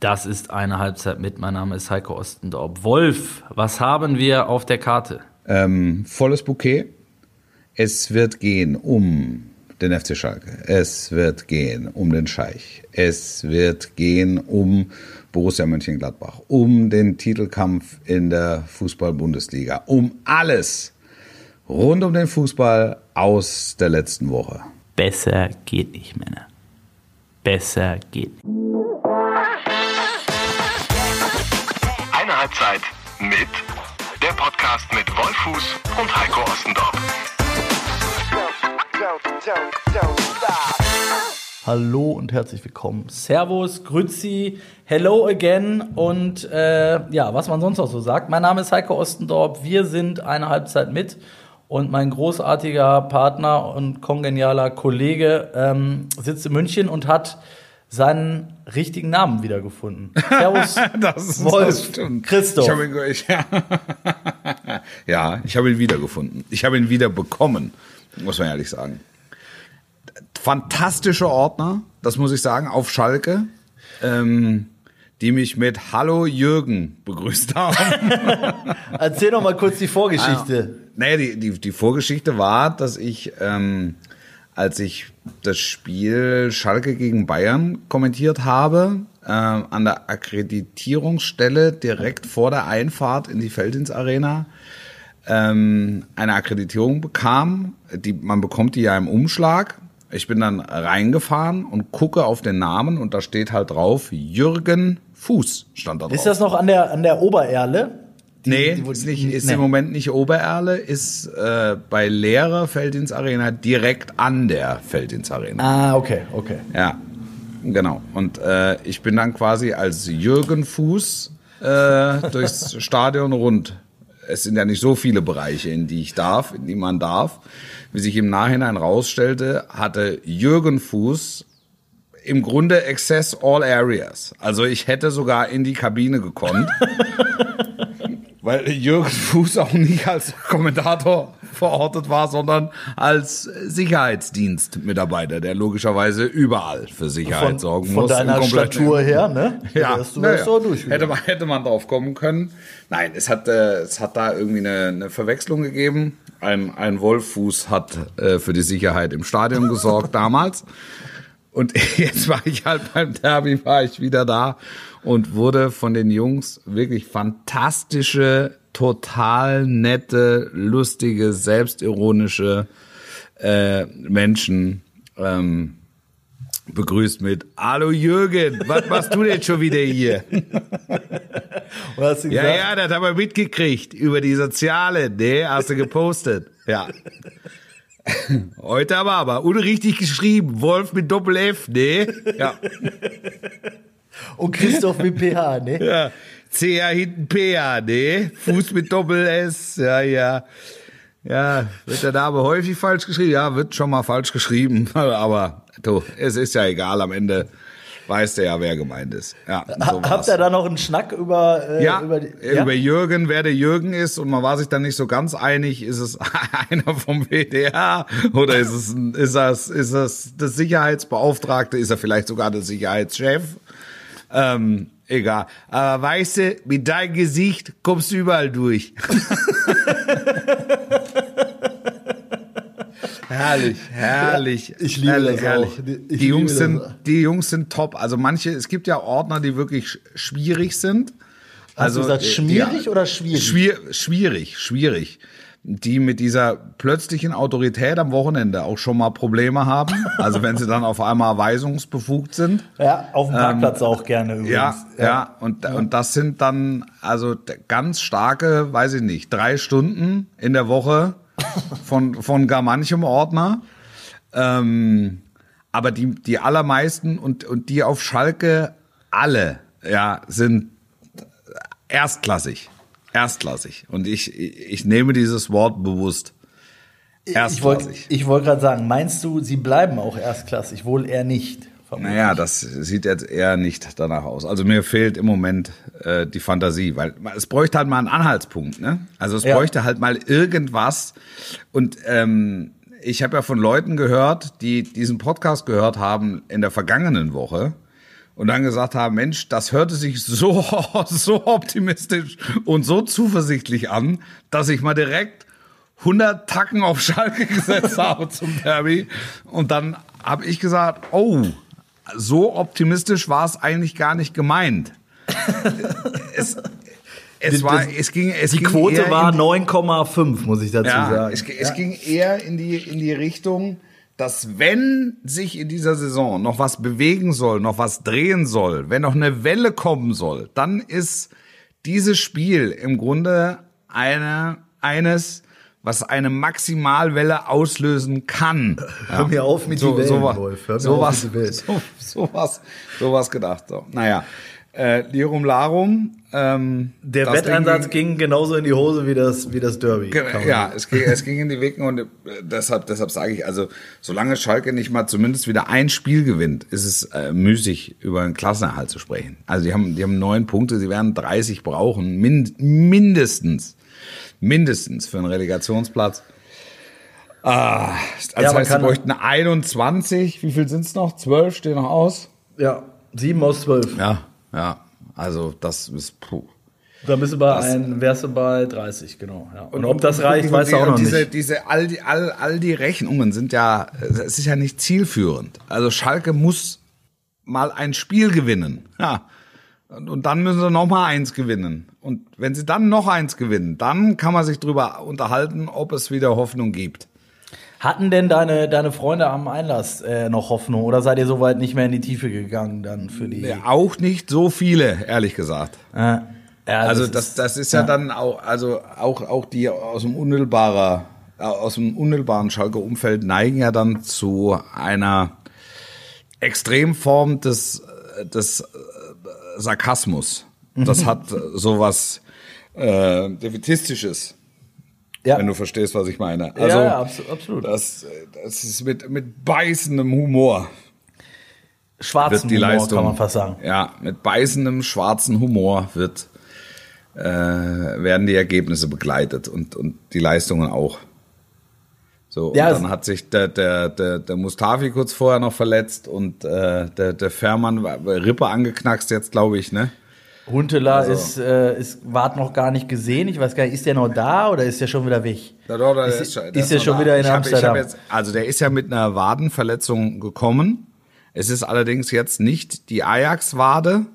Das ist eine Halbzeit mit. Mein Name ist Heiko Ostendorp. Wolf, was haben wir auf der Karte? Ähm, volles Bouquet. Es wird gehen um den FC Schalke. Es wird gehen um den Scheich. Es wird gehen um Borussia Mönchengladbach, um den Titelkampf in der Fußball-Bundesliga, um alles rund um den Fußball aus der letzten Woche. Besser geht nicht, Männer. Besser geht nicht. Halbzeit mit der Podcast mit Wolfuß und Heiko Ostendorf. Hallo und herzlich willkommen. Servus, Grüzi, hello again und äh, ja, was man sonst noch so sagt. Mein Name ist Heiko Ostendorp. Wir sind eine Halbzeit mit und mein großartiger Partner und kongenialer Kollege ähm, sitzt in München und hat seinen richtigen Namen wiedergefunden. Servus, Das ist- Wolf, das stimmt. Christoph. Ich ihn, ich, ja. ja, ich habe ihn wiedergefunden. Ich habe ihn wieder bekommen, muss man ehrlich sagen. Fantastische Ordner, das muss ich sagen, auf Schalke, ähm, die mich mit Hallo Jürgen begrüßt haben. Erzähl doch mal kurz die Vorgeschichte. Naja, die, die, die Vorgeschichte war, dass ich, ähm, als ich das Spiel Schalke gegen Bayern kommentiert habe, ähm, an der Akkreditierungsstelle direkt vor der Einfahrt in die Feldins Arena ähm, eine Akkreditierung bekam. Die, man bekommt die ja im Umschlag. Ich bin dann reingefahren und gucke auf den Namen und da steht halt drauf, Jürgen Fuß stand da drauf. Ist das noch an der, an der Obererle? Die- Nee, die- ist, nicht, ist nee. im Moment nicht Obererle, ist äh, bei leerer Feldins Arena direkt an der Feldins Arena. Ah, okay, okay. Ja, genau. Und äh, ich bin dann quasi als Jürgen Fuß äh, durchs Stadion rund. Es sind ja nicht so viele Bereiche, in die ich darf, in die man darf. Wie sich im Nachhinein rausstellte, hatte Jürgen Fuß im Grunde Access All Areas. Also ich hätte sogar in die Kabine gekonnt. Weil Jürgen Fuß auch nicht als Kommentator verortet war, sondern als Sicherheitsdienstmitarbeiter, der logischerweise überall für Sicherheit Von, sorgen von muss. im deiner Statur her, ne? Ja, du naja. hätte, man, hätte man drauf kommen können. Nein, es hat, äh, es hat da irgendwie eine, eine Verwechslung gegeben. Ein, ein Wolffuß hat äh, für die Sicherheit im Stadion gesorgt damals. Und jetzt war ich halt beim Derby, war ich wieder da und wurde von den Jungs wirklich fantastische, total nette, lustige, selbstironische äh, Menschen ähm, begrüßt mit Hallo Jürgen, was machst du denn schon wieder hier? Ja, ja, das haben wir mitgekriegt über die Soziale, ne? Hast du gepostet. Ja. Heute aber aber unrichtig geschrieben. Wolf mit Doppel F, ne? Ja. und Christoph mit PH, ne? ja. CH hinten PH, ne? Fuß mit Doppel S, ja, ja. Ja, wird der Name häufig falsch geschrieben? Ja, wird schon mal falsch geschrieben. Aber du, es ist ja egal, am Ende weiß der ja, wer gemeint ist. Ja, so. Habt ihr da noch einen Schnack über, äh, Ja, über, die, über, Jürgen, wer der Jürgen ist und man war sich dann nicht so ganz einig, ist es einer vom WDR oder ist es, ein- ist das, ist das der Sicherheitsbeauftragte, ist er vielleicht sogar der Sicherheitschef? Ähm, egal. Aber weißt du, mit deinem Gesicht kommst du überall durch. herrlich, herrlich. Ich liebe herrlich, das herrlich. auch. Ich Die Jungs sind, auch. die Jungs sind top. Also manche, es gibt ja Ordner, die wirklich sch- schwierig sind. Hast du gesagt, äh, schmierig oder schwierig? Schwier schwierig, schwierig. Die mit dieser plötzlichen Autorität am Wochenende auch schon mal Probleme haben. Also wenn sie dann auf einmal weisungsbefugt sind. ja, auf dem Parkplatz auch gerne übrigens. Ja, ja, und, und das sind dann also ganz starke, weiß ich nicht, drei Stunden in der Woche von, von gar manchem Ordner. Ähm, aber die, die allermeisten und, und die auf Schalke alle, ja, sind erstklassig. Erstklassig. Und ich, ich nehme dieses Wort bewusst. Ich wollte Erstklassig. ich wollt gerade sagen, meinst du, sie bleiben auch erstklassig? Wohl eher nicht. vermutlich. Naja, das sieht jetzt eher nicht danach aus. Also mir fehlt im Moment äh, die Fantasie, weil es bräuchte halt mal einen Anhaltspunkt. Ne? Also es Ja. bräuchte halt mal irgendwas. Und ähm, ich habe ja von Leuten gehört, die diesen Podcast gehört haben in der vergangenen Woche und dann gesagt haben, Mensch, das hörte sich so, so optimistisch und so zuversichtlich an, dass ich mal direkt 100 Tacken auf Schalke gesetzt habe zum Derby. Und dann habe ich gesagt, oh, so optimistisch war es eigentlich gar nicht gemeint. es, es war, es ging, es Die ging Quote war in- 9,5, muss ich dazu ja, sagen. es, es ging eher in die, in die Richtung, dass wenn sich in dieser Saison noch was bewegen soll, noch was drehen soll, wenn noch eine Welle kommen soll, dann ist dieses Spiel im Grunde eine, eines, was eine Maximalwelle auslösen kann. Hör mir auf mit so, die Wellen, sowas, Wolf. Hör mir sowas, auf mit die Wellen. so, sowas, sowas gedacht. So. Naja, äh, Lirum Larum. Ähm, Der Wetteinsatz Ding ging genauso in die Hose wie das, wie das Derby. Ja, es ging, es ging in die Wicken und äh, deshalb, deshalb sage ich, also solange Schalke nicht mal zumindest wieder ein Spiel gewinnt, ist es äh, müßig, über einen Klassenerhalt zu sprechen. Also die haben, die haben neun Punkte, sie werden 30 brauchen, min, mindestens, mindestens für einen Relegationsplatz. Ah, das Ja, heißt, sie bräuchten 21, wie viel sind's noch? 12 stehen noch aus? Ja, 7 aus 12. Ja, ja, also das ist, puh. Da bist du bei ein, wärst du bei 30, genau. Ja. Und, ob das und- reicht, und- weißt du auch und noch diese, nicht. Diese, all, die, all, all die Rechnungen sind ja, es ist ja nicht zielführend. Also Schalke muss mal ein Spiel gewinnen. Ja. Und, und dann müssen sie noch mal eins gewinnen. Und wenn sie dann noch eins gewinnen, dann kann man sich drüber unterhalten, ob es wieder Hoffnung gibt. Hatten denn deine, deine Freunde am Einlass äh, noch Hoffnung oder seid ihr soweit nicht mehr in die Tiefe gegangen dann für die? Ja, auch nicht so viele, ehrlich gesagt. Äh, ja, Also das das, ist- das ist ja, dann auch, also auch, auch die aus dem unmittelbarer, aus dem unmittelbaren Schalker Umfeld neigen ja dann zu einer Extremform des, des äh, Sarkasmus. Das hat äh, sowas äh, Defetistisches, ja. wenn du verstehst, was ich meine. ja, Also ja, abso- absolut. das, das ist mit, mit beißendem Humor Schwarzen Humor, Leistung. kann man fast sagen. Ja, mit beißendem schwarzen Humor wird äh, werden die Ergebnisse begleitet und und die Leistungen auch. So, Ja, und es- dann hat sich der, der, der, der Mustafi kurz vorher noch verletzt und äh, der, der Fährmann Rippe angeknackst jetzt, glaube ich, ne? Huntela Also- ist, äh, ist, ward noch gar nicht gesehen. Ich weiß gar nicht, ist der noch da oder ist der schon wieder weg? Da, da, da, Ist- der schon- ist der der noch schon da. wieder in ich hab, Amsterdam? hab jetzt, also der ist ja mit einer Wadenverletzung gekommen. Es ist allerdings jetzt nicht die Ajax-Wade,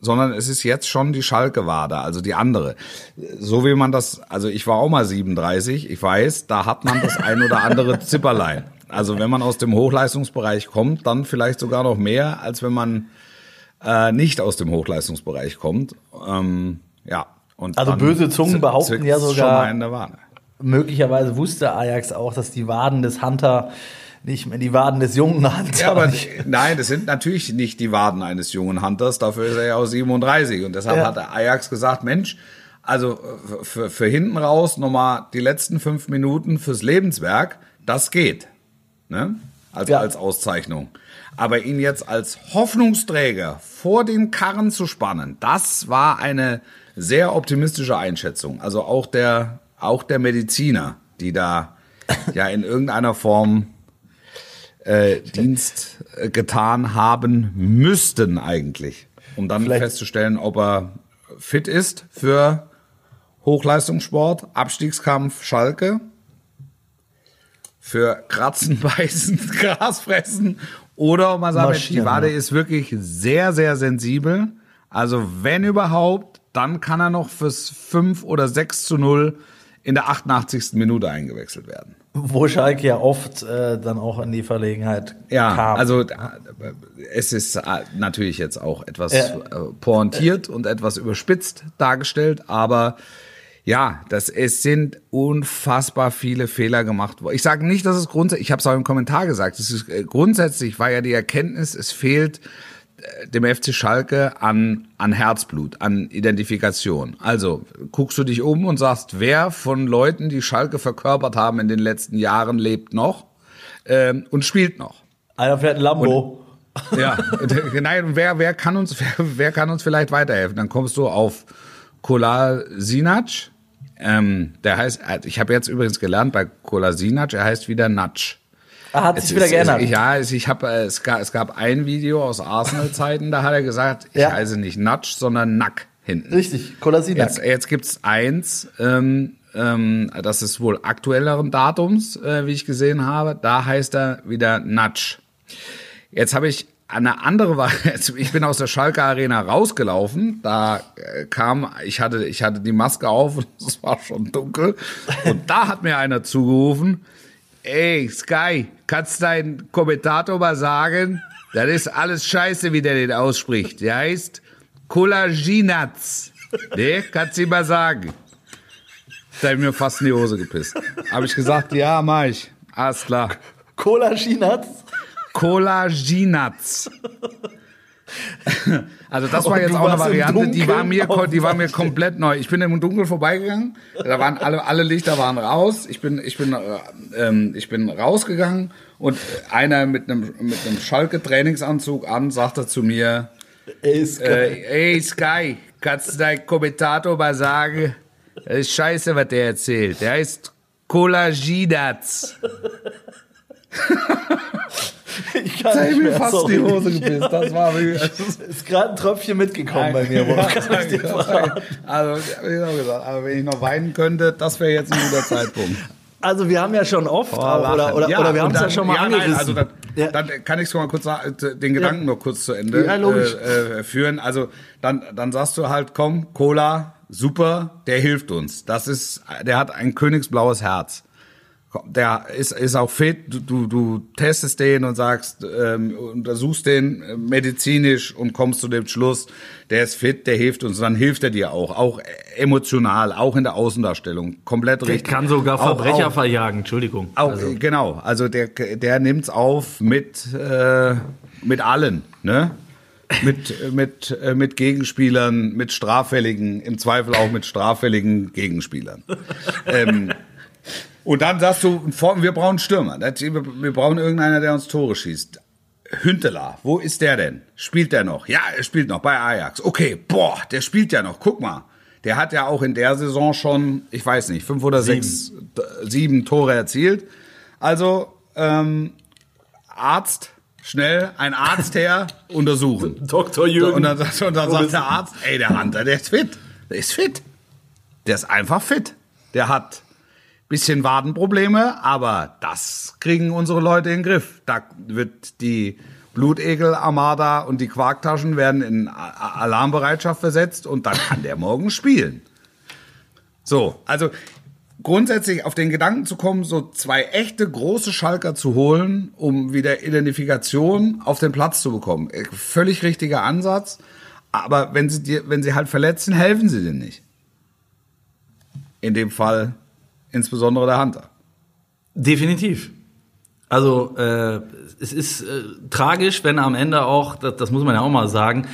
sondern es ist jetzt schon die Schalke-Wade, also die andere. So wie man das, also ich war auch mal 37, ich weiß, da hat man das ein oder andere Zipperlein. Also wenn man aus dem Hochleistungsbereich kommt, dann vielleicht sogar noch mehr, als wenn man äh, nicht aus dem Hochleistungsbereich kommt. Ähm, ja. Und Also böse Zungen behaupten ja sogar-. Möglicherweise wusste Ajax auch, dass die Waden des Hunter nicht mehr die Waden des jungen Hunter. Ja, aber nein, das sind natürlich nicht die Waden eines jungen Hunters, dafür ist er ja auch 37 und deshalb Ja. hat Ajax gesagt, Mensch, also für, für hinten raus nochmal die letzten fünf Minuten fürs Lebenswerk, das geht, ne? Als, Ja. als Auszeichnung. Aber ihn jetzt als Hoffnungsträger vor den Karren zu spannen, das war eine sehr optimistische Einschätzung. Also auch der, auch der Mediziner, die da ja in irgendeiner Form äh, Dienst äh, getan haben müssten eigentlich, um dann Vielleicht- festzustellen, ob er fit ist für Hochleistungssport, Abstiegskampf Schalke, für Kratzen, Beißen, Gras fressen oder man sagt, Mensch, die Wade ist wirklich sehr, sehr sensibel. Also wenn überhaupt, dann kann er noch fürs 5 oder 6 zu 0 in der 88. Minute eingewechselt werden. wo Schalke ja oft äh, dann auch in die Verlegenheit Ja, kam. also äh, es ist äh, natürlich jetzt auch etwas Ja. äh, pointiert und etwas überspitzt dargestellt, aber ja, das es sind unfassbar viele Fehler gemacht worden. Ich sage nicht, dass es grundsätzlich, ich habe es auch im Kommentar gesagt, es ist äh, grundsätzlich war ja die Erkenntnis, es fehlt äh, dem FC Schalke an, an Herzblut, an Identifikation. Also guckst du dich um und sagst, wer von Leuten, die Schalke verkörpert haben in den letzten Jahren, lebt noch ähm, und spielt noch. Einer fährt ein Lambo. Ja, nein, wer, wer kann uns, wer, wer kann uns vielleicht weiterhelfen? Dann kommst du auf Kolasinac. Ähm, der heißt, ich habe jetzt übrigens gelernt bei Kolasinac, er heißt wieder Natsch. Ah, hat Es sich wieder ist- geändert. Es, ja, ich hab, es, gab, es gab ein Video aus Arsenal-Zeiten, da hat er gesagt, ich Ja. heiße nicht Natsch, sondern Nack hinten. Richtig, Kolasinac. Jetzt, jetzt gibt's eins, ähm, ähm, das ist wohl aktuelleren Datums, äh, wie ich gesehen habe. Da heißt er wieder Natsch. Jetzt habe ich eine andere Variante. Ich bin aus der Schalke Arena rausgelaufen. Da äh, kam, ich hatte, ich hatte die Maske auf und es war schon dunkel. Und da hat mir einer zugerufen, ey, Sky, kannst deinen Kommentator mal sagen, das ist alles scheiße, wie der den ausspricht. Der heißt Kollaginatz. Ne, kannst du mal sagen. Da hab ich mir fast in die Hose gepisst. Habe ich gesagt, ja, mach ich. Alles klar. Cola Chinatz. Kollaginatz. Also das war jetzt auch eine Variante, die war mir, die war mir komplett neu. Ich bin im Dunkeln vorbeigegangen, da waren alle, alle Lichter waren raus. Ich bin, ich bin, äh, ähm, ich bin rausgegangen und einer mit einem, mit einem Schalke Trainingsanzug an sagte zu mir, Ey, geil. äh, ey Sky, kannst du dein Kommentator mal sagen, das ist scheiße, was der erzählt. Der heißt Kollaginatz. ich kann ich nicht mir fast sorry. die Hose gepisst. Das war wirklich, Ist gerade ein Tröpfchen mitgekommen bei mir. Wolfgang. also, hab ich gesagt, aber wenn ich noch weinen könnte, das wäre jetzt ein guter Zeitpunkt. Also wir haben ja schon oft, auch, oder, oder, Ja, oder wir haben es ja schon mal ja, angerissen. Nein, also dann, Ja. dann kann ich es mal kurz sagen, den Gedanken noch kurz zu Ende Ja, äh, äh, führen. Also dann, dann sagst du halt, komm, Cola, super, der hilft uns. Das ist, der hat ein königsblaues Herz. Der ist, ist auch fit, du, du, du testest den und sagst, ähm, untersuchst den äh, medizinisch und kommst zu dem Schluss, der ist fit, der hilft uns, dann hilft er dir auch, auch emotional, auch in der Außendarstellung, komplett Der richtig. kann sogar Auch- Verbrecher auch- verjagen, Entschuldigung. auch, also, genau, also der, der nimmt's auf mit, äh, mit allen, ne? Mit, mit, äh, mit Gegenspielern, mit straffälligen, im Zweifel auch mit straffälligen Gegenspielern. ähm, und dann sagst du, wir brauchen einen Stürmer. Wir brauchen irgendeiner, der uns Tore schießt. Hünteler, wo ist der denn? Spielt der noch? Ja, er spielt noch bei Ajax. Okay, boah, der spielt ja noch. Guck mal. Der hat ja auch in der Saison schon, ich weiß nicht, fünf oder sechs, d- sieben Tore erzielt. Also, ähm, Arzt, schnell, ein Arzt her, untersuchen. Dr. Jürgen. Und dann, sagt- und dann sagt der Arzt, ey, der Hunter, der ist fit. Der ist fit. Der ist einfach fit. Der hat bisschen Wadenprobleme, aber das kriegen unsere Leute in den Griff. Da wird die Blutegel-Armada und die Quarktaschen werden in Alarmbereitschaft versetzt und dann kann der morgen spielen. So, also grundsätzlich auf den Gedanken zu kommen, so zwei echte große Schalker zu holen, um wieder Identifikation auf den Platz zu bekommen. Äh, Völlig richtiger Ansatz. Aber wenn sie dir, wenn sie halt verletzen, helfen sie dir nicht. In dem Fall insbesondere der Hunter. Definitiv. Also äh, es ist äh, tragisch, wenn am Ende auch, das, das muss man ja auch mal sagen,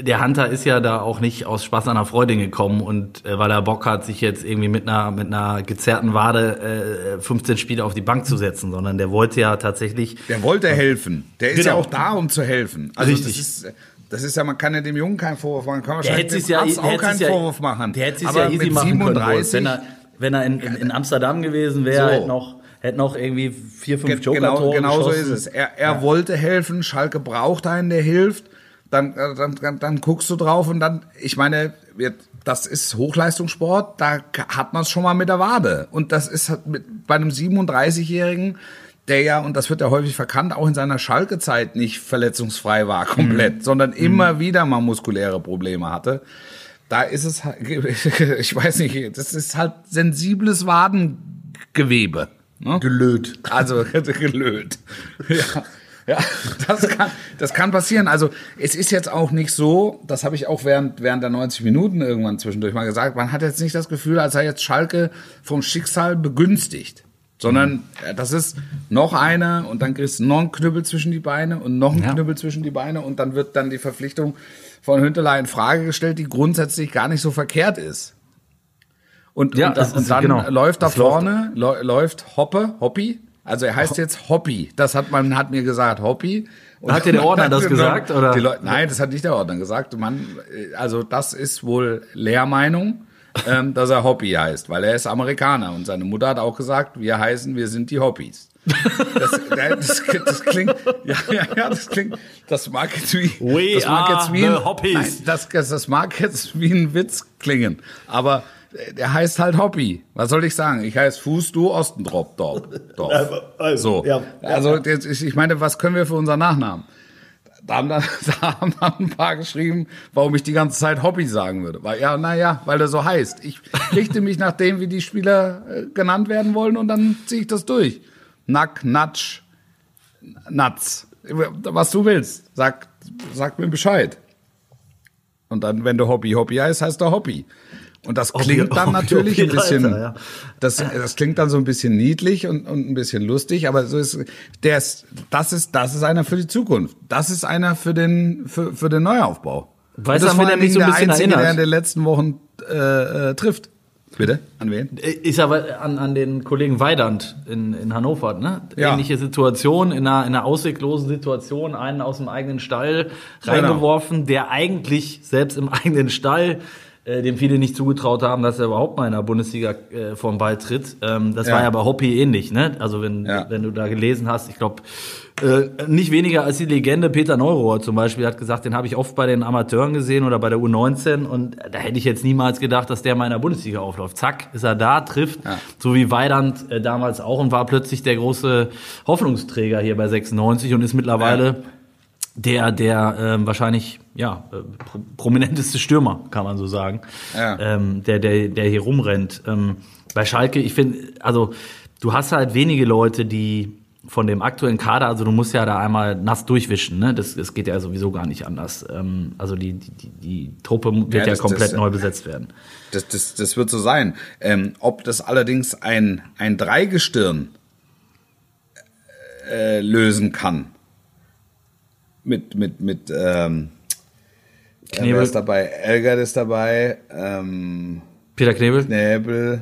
der Hunter ist ja da auch nicht aus Spaß an der Freude gekommen und äh, weil er Bock hat, sich jetzt irgendwie mit einer mit einer gezerrten Wade äh, 15 Spiele auf die Bank zu setzen, sondern der wollte ja tatsächlich Der wollte helfen. Der ist Genau. ja auch da, um zu helfen. Also Richtig. Das ist, das ist ja, man kann ja dem Jungen keinen Vorwurf machen. Kann Der wahrscheinlich hätte dem ja, Arzt auch hätte keinen ja, Vorwurf machen. Der hätte es Aber ja easy mit machen können, 37, wenn er wenn er in, in, in Amsterdam gewesen wäre, So. hätte noch hätte noch irgendwie vier fünf Joker genau, genau so ist es. Er, er wollte helfen, Schalke braucht einen, der hilft. Dann, dann, dann, dann guckst du drauf und dann, ich meine, das ist Hochleistungssport, da hat man es schon mal mit der Wade. Und das ist halt mit, bei einem 37-Jährigen, der ja, und das wird ja häufig verkannt, auch in seiner Schalke-Zeit nicht verletzungsfrei war komplett, sondern immer wieder mal muskuläre Probleme hatte. Da ist es, halt- ich weiß nicht, das ist halt sensibles Wadengewebe. Ne? gelöt. Also gelöt. Ja. Ja, das kann, das kann passieren. Also es ist jetzt auch nicht so, das habe ich auch während, während der 90 Minuten irgendwann zwischendurch mal gesagt, man hat jetzt nicht das Gefühl, als sei jetzt Schalke vom Schicksal begünstigt. Sondern äh, das ist noch einer und dann kriegst du noch einen Knüppel zwischen die Beine und noch einen Ja. Knüppel zwischen die Beine und dann wird dann die Verpflichtung von Hünteler in Frage gestellt, die grundsätzlich gar nicht so verkehrt ist. Und, Ja, und, das und dann genau. läuft da Das läuft- vorne, läu- läuft Hoppe, Hoppi. Also er heißt jetzt Hoppi. Das hat man hat mir gesagt, Hoppi. Und Hat dir der Ordner das gesagt, oder? Leute, nein, das hat nicht der Ordner gesagt. Man, äh, also das ist wohl Lehrmeinung, ähm, dass er Hoppi heißt, weil er ist Amerikaner und seine Mutter hat auch gesagt, wir heißen, wir sind die Hoppis. Das, das, das, klingt, ja, ja, ja, das klingt, das mag jetzt wie, We das mag jetzt wie ein, Hoppies. nein, das, das mag jetzt wie ein Witz klingen, aber der heißt halt Hobby. Was soll ich sagen? Ich heiße Fuß, du Ostendorf. Dorf. Dorf. Also, So. ja. Also, jetzt, ich meine, was können wir für unseren Nachnamen? Da haben, dann, da haben dann ein paar geschrieben, warum ich die ganze Zeit Hobby sagen würde. Weil, ja, naja, weil er so heißt. Ich richte mich nach dem, wie die Spieler äh, genannt werden wollen und dann ziehe ich das durch. Nack, Natsch, Natz. Was du willst. Sag, sag mir Bescheid. Und dann, wenn du Hobby Hobby heißt, heißt er Hobby. Und das klingt dann Hobby, natürlich ein Hobby, bisschen, Alter, ja. das, das klingt dann so ein bisschen niedlich und, und ein bisschen lustig, aber so ist, der ist, das ist, das ist einer für die Zukunft. Das ist einer für den, für, für den Neuaufbau. Weißt du, das an wen vor er mich so ein bisschen der Einzige, der erinnert? in den letzten Wochen äh, äh, trifft. Bitte? An wen? Ist aber an, an den Kollegen Weidand in, in Hannover, ne? Ja. Ähnliche Situation, in einer, in einer ausweglosen Situation, einen aus dem eigenen Stall Genau. reingeworfen, der eigentlich selbst im eigenen Stall, äh, dem viele nicht zugetraut haben, dass er überhaupt mal in der Bundesliga äh, vom Ball tritt. Ähm, das Ja. war ja bei Hoppy ähnlich, ne? Also wenn, Ja. wenn du da gelesen hast, ich glaube, äh, nicht weniger als die Legende Peter Neurohr zum Beispiel hat gesagt, den habe ich oft bei den Amateuren gesehen oder bei der U19 und da hätte ich jetzt niemals gedacht, dass der mal in der Bundesliga aufläuft. Zack, ist er da, trifft, Ja. so wie Weidand äh, damals auch und war plötzlich der große Hoffnungsträger hier bei 96 und ist mittlerweile der, der ähm, wahrscheinlich ja äh, pro prominenteste Stürmer, kann man so sagen, Ja. ähm, der, der, der hier rumrennt. Ähm, bei Schalke, ich finde, also du hast halt wenige Leute, die von dem aktuellen Kader, also du musst ja da einmal nass durchwischen, ne? Das, das geht ja sowieso gar nicht anders. Ähm, also die, die, die, Truppe wird Ja, ja, das- komplett das- neu besetzt werden. Das, das, das wird so sein. Ähm, ob das allerdings ein, ein Dreigestirn äh, lösen kann. Mit, mit, mit, ähm, äh, Knebel. ist dabei? Elgert ist dabei, ähm, Peter Knebel? Knäbel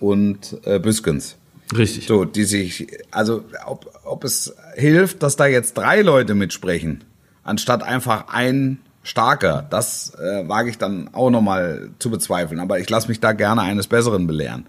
und äh, Büskens. Richtig. So, die sich, also ob, ob es hilft, dass da jetzt drei Leute mitsprechen, anstatt einfach ein starker, das äh, wage ich dann auch nochmal zu bezweifeln. Aber ich lasse mich da gerne eines Besseren belehren.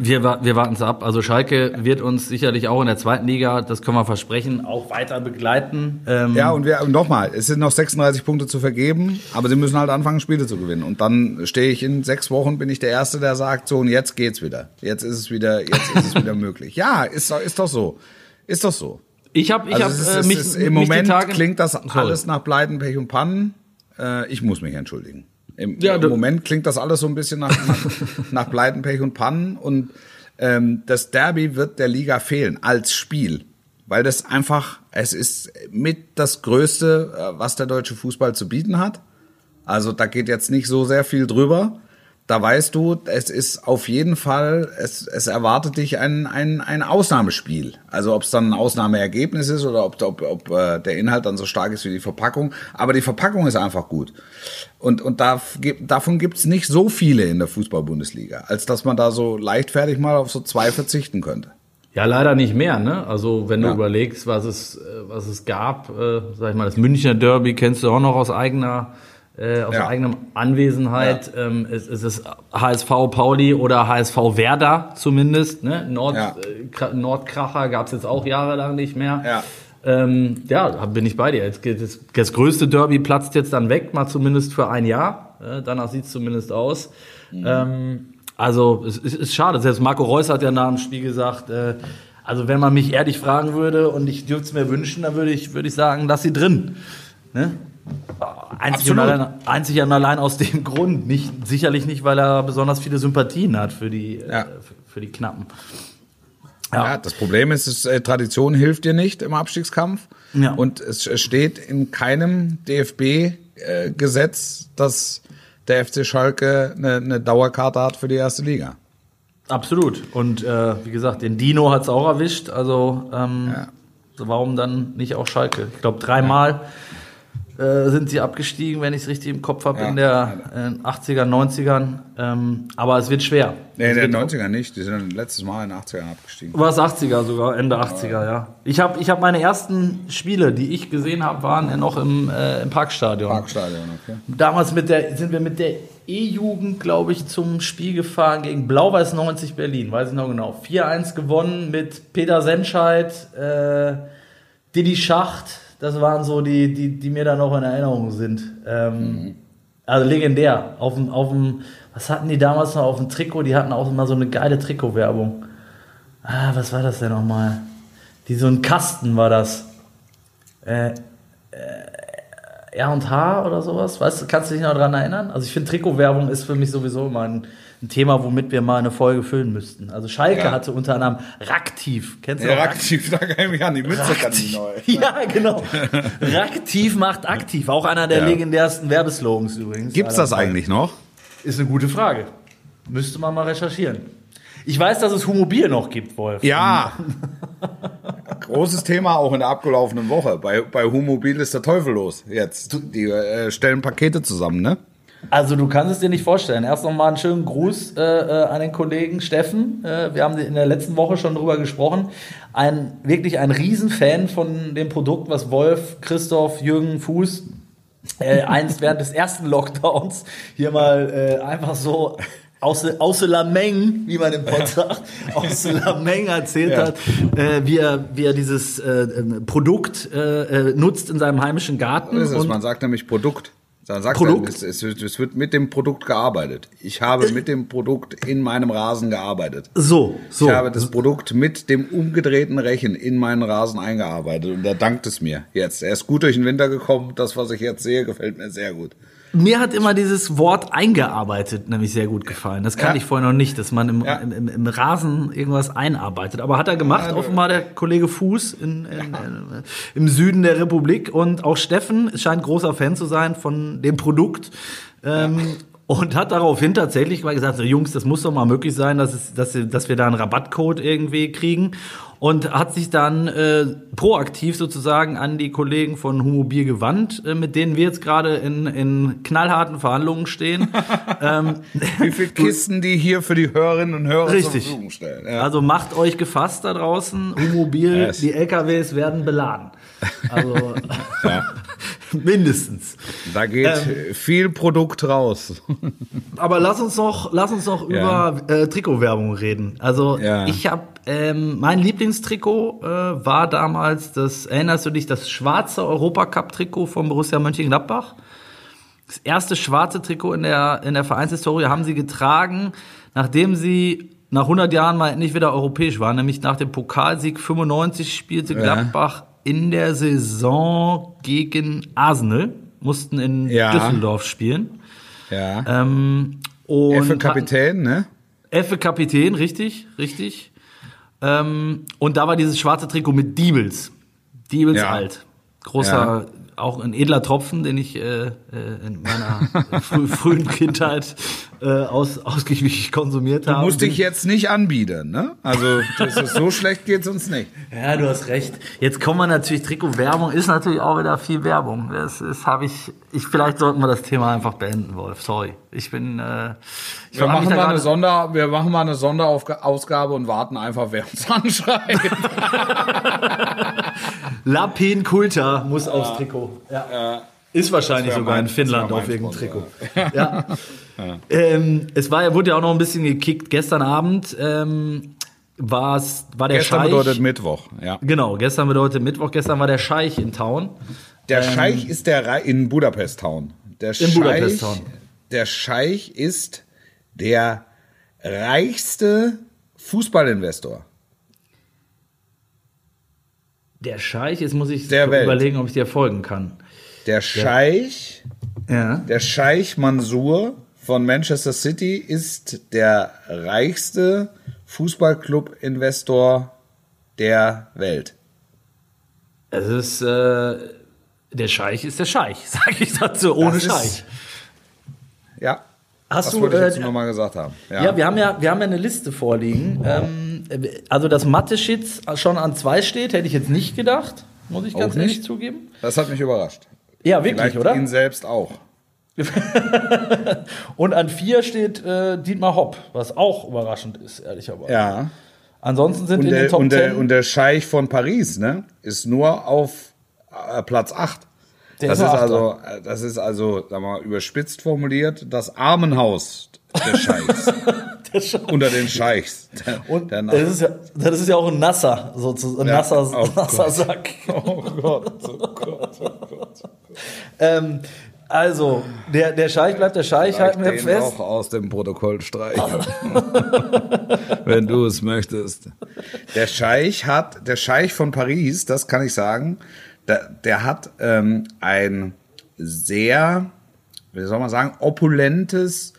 Wir, wir warten es ab. Also Schalke wird uns sicherlich auch in der zweiten Liga, das können wir versprechen, auch weiter begleiten. Ähm, Ja, und wir nochmal, es sind noch 36 Punkte zu vergeben, aber sie müssen halt anfangen, Spiele zu gewinnen. Und dann stehe ich in sechs Wochen, bin ich der Erste, der sagt, so und jetzt geht's wieder. Jetzt ist es wieder, jetzt ist es wieder möglich. Ja, ist, doch- ist doch so. Ist doch so. Ich habe ich Also hab, ist, äh, es mich, ist, im Moment Tage, klingt das alles nach Pleiten, Pech und Pannen. Äh, ich muss mich entschuldigen. Im, Ja, im Moment klingt das alles so ein bisschen nach, nach, nach Pleiten, Pech und Pannen. Und ähm, das Derby wird der Liga fehlen als Spiel. Weil das einfach, es ist mit das Größte, äh, was der deutsche Fußball zu bieten hat. Also da geht jetzt nicht so sehr viel drüber. Da weißt du, es ist auf jeden Fall, es, es erwartet dich ein, ein, ein Ausnahmespiel. Also ob es dann ein Ausnahmeergebnis ist oder ob, ob, ob äh, der Inhalt dann so stark ist wie die Verpackung. Aber die Verpackung ist einfach gut. Und, und da, davon gibt's nicht so viele in der Fußball-Bundesliga, als dass man da so leichtfertig mal auf so zwei verzichten könnte. Ja, leider nicht mehr. Ne? Also wenn du Ja. überlegst, was es, äh, was es gab, äh, sag ich mal, das Münchner Derby kennst du auch noch aus eigener, äh, aus Ja. eigener Anwesenheit. Ähm, es, es ist HSV Pauli oder HSV Werder zumindest. Ne? Nord, Ja. äh, Kra- Nordkracher gab's jetzt auch jahrelang nicht mehr. Ja. Ähm, ja, da bin ich bei dir. Jetzt geht das, das größte Derby platzt jetzt dann weg, mal zumindest für ein Jahr. Äh, danach sieht's zumindest aus. Ähm, also es, es ist schade. Selbst Marco Reus hat ja nach dem Spiel gesagt, äh, also wenn man mich ehrlich fragen würde und ich dürfte es mir wünschen, dann würde ich, würde ich sagen, lass sie drin. Ne? Einzig und, allein, einzig und allein aus dem Grund. Nicht, sicherlich nicht, weil er besonders viele Sympathien hat für die, Ja. äh, für, für die Knappen. Ja. das Problem ist, es, äh, Tradition hilft dir nicht im Abstiegskampf. Ja. Und es es steht in keinem DFB-Gesetz, dass der FC Schalke eine, eine Dauerkarte hat für die erste Liga. Absolut. Und äh, wie gesagt, den Dino hat's auch erwischt. Also ähm, Ja. warum dann nicht auch Schalke? Ich glaube dreimal äh, sind sie abgestiegen, wenn ich es richtig im Kopf habe, Ja. in der äh, 80er, 90ern. Ähm, aber es wird schwer. Nee, in den wird- 90ern nicht. Die sind letztes Mal in den 80ern abgestiegen. War es 80er sogar, Ende 80er, ja. Ich habe ich hab meine ersten Spiele, die ich gesehen habe, waren ja noch im, äh, im Parkstadion. Parkstadion, okay. Damals mit der, sind wir mit der E-Jugend, glaube ich, zum Spiel gefahren gegen Blau-Weiß 90 Berlin, weiß ich noch genau. 4-1 gewonnen mit Peter Senscheid, äh, Didi Schacht, das waren so die, die, die mir da noch in Erinnerung sind. Ähm, Also legendär. Auf dem, auf dem, was hatten die damals noch auf dem Trikot? Die hatten auch immer so eine geile Trikotwerbung. Ah, was war das denn nochmal? Die so ein Kasten war das. Äh, R und H oder sowas. Weißt du, kannst du dich noch daran erinnern? Also ich finde Trikotwerbung ist für mich sowieso immer ein, ein Thema, womit wir mal eine Folge füllen müssten. Also Schalke Ja. hatte unter anderem Raktiv. Kennst du Ja, auch aktiv, da kann ich mich an die Mütze kann neu. Ja, genau. Raktiv macht aktiv. Auch einer der Ja. legendärsten Werbeslogans übrigens. Gibt's das eigentlich noch? Ist eine gute Frage. Müsste man mal recherchieren. Ich weiß, dass es Humobil noch gibt, Wolf. Ja. Großes Thema auch in der abgelaufenen Woche. Bei, bei Humobil ist der Teufel los jetzt. Die äh, stellen Pakete zusammen, ne? Also du kannst es dir nicht vorstellen. Erst noch mal einen schönen Gruß äh, äh, an den Kollegen Steffen. Äh, wir haben in der letzten Woche schon drüber gesprochen. Ein wirklich ein Riesenfan von dem Produkt, was Wolf, Christoph, Jürgen, Fuß äh, einst während des ersten Lockdowns hier mal äh, einfach so aus, aus la Menge, wie man im Pott sagt, aus la Menge erzählt Ja. hat, äh, wie, er, wie er dieses äh, Produkt äh, äh, nutzt in seinem heimischen Garten. Das ist es. Man sagt nämlich Produkt. Dann sagt Produkt? Er, es, es, wird- es wird mit dem Produkt gearbeitet. Ich habe mit dem Produkt in meinem Rasen gearbeitet. so, so. Ich habe das Produkt mit dem umgedrehten Rechen in meinen Rasen eingearbeitet und er dankt es mir jetzt. Er ist gut durch den Winter gekommen. Das, was ich jetzt sehe, gefällt mir sehr gut. Mir hat immer dieses Wort eingearbeitet nämlich sehr gut gefallen. Das kannte Ja. ich vorher noch nicht, dass man im, Ja. im, im, im Rasen irgendwas einarbeitet. Aber hat er gemacht, offenbar der Kollege Fuß in, in, in, im Süden der Republik. Und auch Steffen scheint großer Fan zu sein von dem Produkt. Ähm, Und hat daraufhin tatsächlich mal gesagt, so, Jungs, das muss doch mal möglich sein, dass, es, dass, dass wir da einen Rabattcode irgendwie kriegen. Und hat sich dann äh, proaktiv sozusagen an die Kollegen von Humobil gewandt, äh, mit denen wir jetzt gerade in, in knallharten Verhandlungen stehen. ähm, Wie viele Kisten die hier für die Hörerinnen und Hörer Richtig. zur Verfügung stellen. Ja. Also macht euch gefasst da draußen. Humobil, Yes. die LKWs werden beladen. Also mindestens. Da geht Ähm. viel Produkt raus. Aber lass uns noch, lass uns noch Ja. über äh, Trikotwerbung reden. Also Ja. ich habe ähm, mein Lieblingstrikot äh, war damals das. Erinnerst du dich das schwarze Europacup-Trikot von Borussia Mönchengladbach? Das erste schwarze Trikot in der in der Vereinshistorie haben sie getragen, nachdem sie nach 100 Jahren mal endlich wieder europäisch waren, nämlich nach dem Pokalsieg 95 spielte Gladbach in der Saison gegen Arsenal, mussten in Ja. Düsseldorf spielen. Ja. Ähm, und Effe Kapitän, ne? Effe Kapitän, richtig, richtig. Ähm, und da war dieses schwarze Trikot mit Diebels. Diebels Ja. alt. Großer, auch ein edler Tropfen, den ich äh, äh, in meiner frü frühen Kindheit äh, aus, ausgiebig konsumiert habe. Musste ich jetzt nicht anbieten, ne? Also, das ist, so schlecht geht's uns nicht. Ja, du hast recht. Jetzt kommen wir natürlich, Trikot-Werbung ist natürlich auch wieder viel Werbung. Das ist, habe ich, ich, vielleicht sollten wir das Thema einfach beenden, Wolf. Sorry. Ich bin, äh, ich Wir machen, mal eine Sonder, wir machen mal eine Sonderausgabe und warten einfach, wer uns anschreibt. Lapin Kulta muss aufs Trikot. Ja. Ist wahrscheinlich Das sogar mein- in Finnland das auf mein irgendeinem Trikot. Sponsor. Ja. Ähm, es war, wurde ja auch noch ein bisschen gekickt. Gestern Abend ähm, war der Gestern Scheich. bedeutet Mittwoch, ja. genau, gestern bedeutet Mittwoch. Gestern war der Scheich in Town. Der Scheich ist der Rei- in Budapest Town. Der In Budapest Town. Der Scheich ist der reichste Fußballinvestor. Der Scheich, jetzt muss ich überlegen, ob ich dir folgen kann. Der Scheich, Ja. der Scheich Mansour von Manchester City ist der reichste Fußballclub-Investor der Welt. Es ist, äh, der Scheich ist der Scheich, sag ich dazu, ohne Das ist- Scheich. Ja. Hast das du, wollte ich jetzt äh, nur mal gesagt haben. Ja, wir haben ja, wir haben ja eine Liste vorliegen. Ähm, also, dass Mathe-Shits schon an zwei steht, hätte ich jetzt nicht gedacht, muss ich ganz ehrlich zugeben. Das hat mich überrascht. Ja, wirklich, Vielleicht oder? ihn selbst auch. Und an vier steht äh, Dietmar Hopp, was auch überraschend ist, ehrlicherweise. Ja. Ansonsten sind Und in den der, Top und, der, 10 und der Scheich von Paris, ne, ist nur auf äh, Platz 8. Der das ist ist, also, äh, das ist also, wir mal, überspitzt formuliert, das Armenhaus des Scheichs. der Scheich. unter den Scheichs. Der, Und der das ist, ja, das ist ja auch ein nasser, sozusagen, ein Ja, nasser, oh nasser Gott. Sack. oh Gott, oh Gott, oh Gott. Ähm, also, der, der Scheich bleibt der Scheich, halten wir fest. auch aus dem Protokoll streichen. Wenn du es möchtest. Der Scheich hat, der Scheich von Paris, das kann ich sagen, der, der hat ähm, ein sehr, wie soll man sagen, opulentes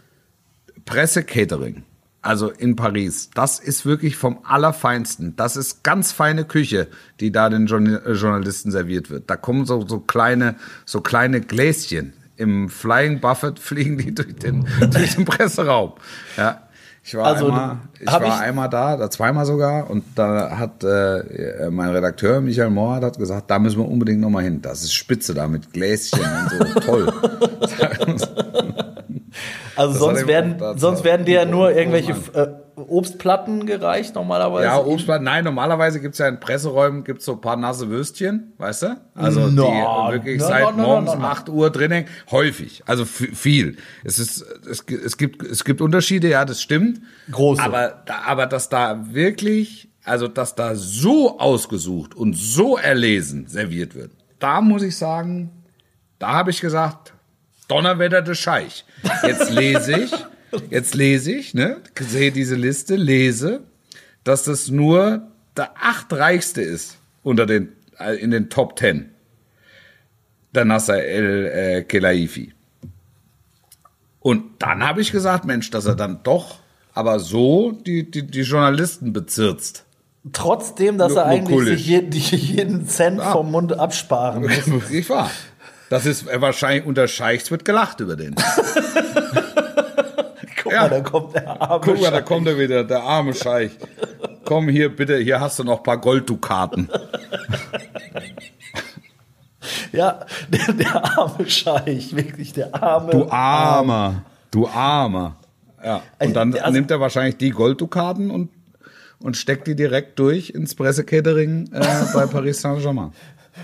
Pressecatering. Also in Paris. Das ist wirklich vom Allerfeinsten. Das ist ganz feine Küche, die da den äh, Journalisten serviert wird. Da kommen so, so kleine, so kleine Gläschen. Im Flying Buffet fliegen die durch den, durch den Presseraum. Ja. Ich war, Also, einmal, ich war ich- einmal da, da zweimal sogar, und da hat äh, mein Redakteur Michael Mohr hat gesagt, da müssen wir unbedingt nochmal hin. Das ist spitze da mit Gläschen und so toll. Also Das sonst werden, sonst werden dir ja nur irgendwelche äh, Obstplatten gereicht normalerweise. Ja, Obstblatt. Nein, normalerweise gibt's ja in Presseräumen gibt's so ein paar nasse Würstchen, weißt du? Also No, die wirklich no, seit no, no, morgens no, um no. 8 Uhr drin hängen. Häufig. Also viel. Es ist, es, es gibt, es gibt Unterschiede, ja, das stimmt. Große. Aber, aber dass da wirklich, also dass da so ausgesucht und so erlesen serviert wird, da muss ich sagen, da habe ich gesagt, Donnerwetter des Scheich. Jetzt lese ich, jetzt lese ich, ne, sehe diese Liste, lese, dass das nur der achtreichste ist unter den, äh, in den Top Ten. Der Nasser El äh, Kelaifi. Und dann habe ich gesagt, Mensch, dass er dann doch aber so die, die, die Journalisten bezirzt. Trotzdem, dass Nur- er eigentlich sich jeden, jeden Cent Ja. vom Mund absparen muss. Wirklich wahr. Das ist wahrscheinlich unter Scheichs wird gelacht über den. Guck Ja. mal, da kommt der arme Guck mal, da Scheich. kommt er wieder, der arme Scheich. Komm hier bitte, hier hast du noch ein paar Golddukaten. Ja, der, der arme Scheich, wirklich der arme. Du Armer, du Armer. Ja, und dann Also- nimmt er wahrscheinlich die Golddukaten und, und steckt die direkt durch ins Pressecatering äh, bei Paris Saint-Germain.